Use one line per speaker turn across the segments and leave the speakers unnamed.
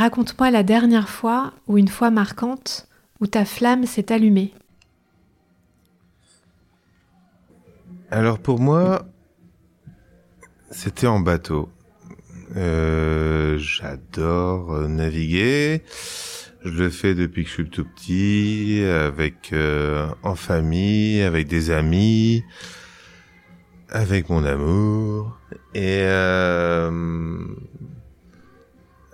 Raconte-moi la dernière fois ou une fois marquante où ta flamme s'est allumée.
Alors pour moi, c'était en bateau. Euh, j'adore euh, naviguer. Je le fais depuis que je suis tout petit, avec euh, en famille, avec des amis, avec mon amour. Et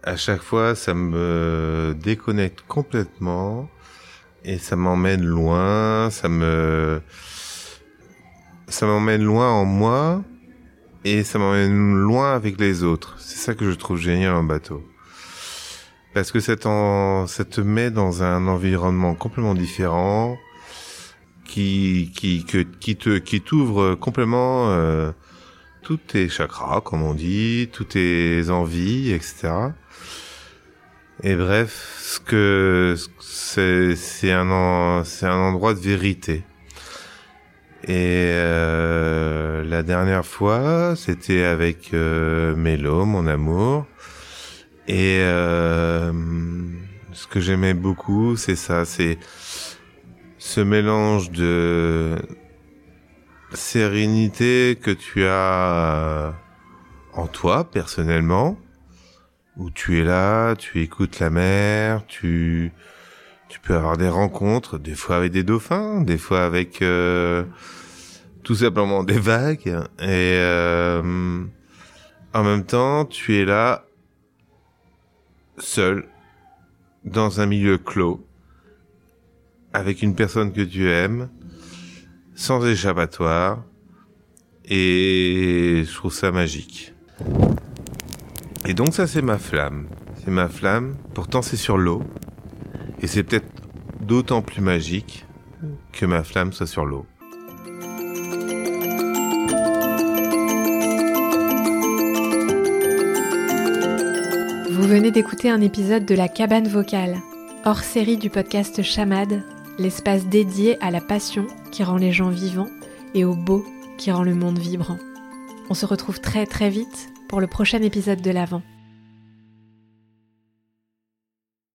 à chaque fois, ça me déconnecte complètement et ça m'emmène loin, ça me ça m'emmène loin en moi et ça m'emmène loin avec les autres. C'est ça que je trouve génial en bateau. Parce que ça, te met dans un environnement complètement différent qui qui qui te qui t'ouvre complètement euh, tous tes chakras comme on dit, toutes tes envies, etc. Et bref, ce que c'est un c'est un endroit de vérité. Et euh, la dernière fois, c'était avec euh, Mélo, mon amour. Et euh, ce que j'aimais beaucoup, c'est ça, c'est ce mélange de sérénité que tu as en toi personnellement où tu es là, tu écoutes la mer, tu tu peux avoir des rencontres, des fois avec des dauphins, des fois avec euh, tout simplement des vagues, et euh, en même temps tu es là seul dans un milieu clos avec une personne que tu aimes, sans échappatoire, et je trouve ça magique. Et donc ça c'est ma flamme. C'est ma flamme. Pourtant c'est sur l'eau. Et c'est peut-être d'autant plus magique que ma flamme soit sur l'eau.
Vous venez d'écouter un épisode de La Cabane Vocale, hors série du podcast Chamade, l'espace dédié à la passion qui rend les gens vivants et au beau qui rend le monde vibrant. On se retrouve très très vite pour le prochain épisode de l'Avent.